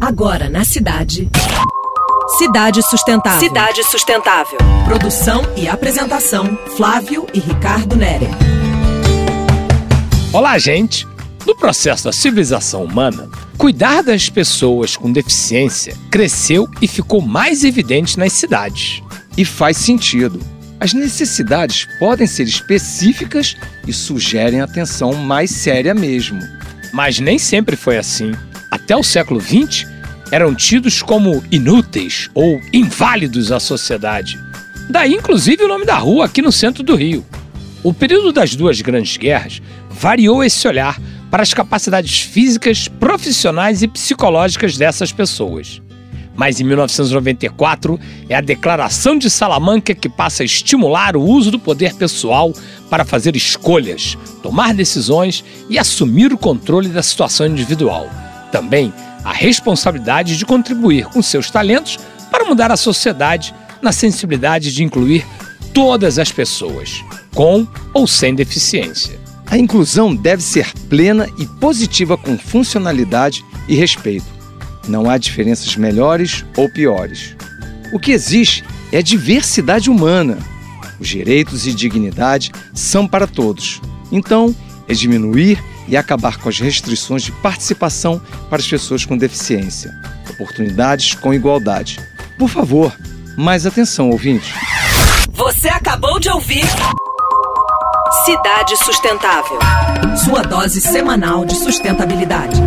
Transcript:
Agora na cidade. Cidade Sustentável. Cidade Sustentável. Produção e apresentação: Flávio e Ricardo Nere. Olá, gente! No processo da civilização humana, cuidar das pessoas com deficiência cresceu e ficou mais evidente nas cidades. E faz sentido. As necessidades podem ser específicas e sugerem atenção mais séria mesmo. Mas nem sempre foi assim. Até o século XX, eram tidos como inúteis ou inválidos à sociedade. Daí, inclusive, o nome da rua aqui no centro do Rio. O período das duas grandes guerras variou esse olhar para as capacidades físicas, profissionais e psicológicas dessas pessoas. Mas em 1994 é a Declaração de Salamanca que passa a estimular o uso do poder pessoal para fazer escolhas, tomar decisões e assumir o controle da situação individual. Também a responsabilidade de contribuir com seus talentos para mudar a sociedade na sensibilidade de incluir todas as pessoas, com ou sem deficiência. A inclusão deve ser plena e positiva com funcionalidade e respeito. Não há diferenças melhores ou piores. O que existe é a diversidade humana. Os direitos e dignidade são para todos. Então, é diminuir e acabar com as restrições de participação para as pessoas com deficiência. Oportunidades com igualdade. Por favor, mais atenção, ouvinte. Você acabou de ouvir Cidade Sustentável. Sua dose semanal de sustentabilidade.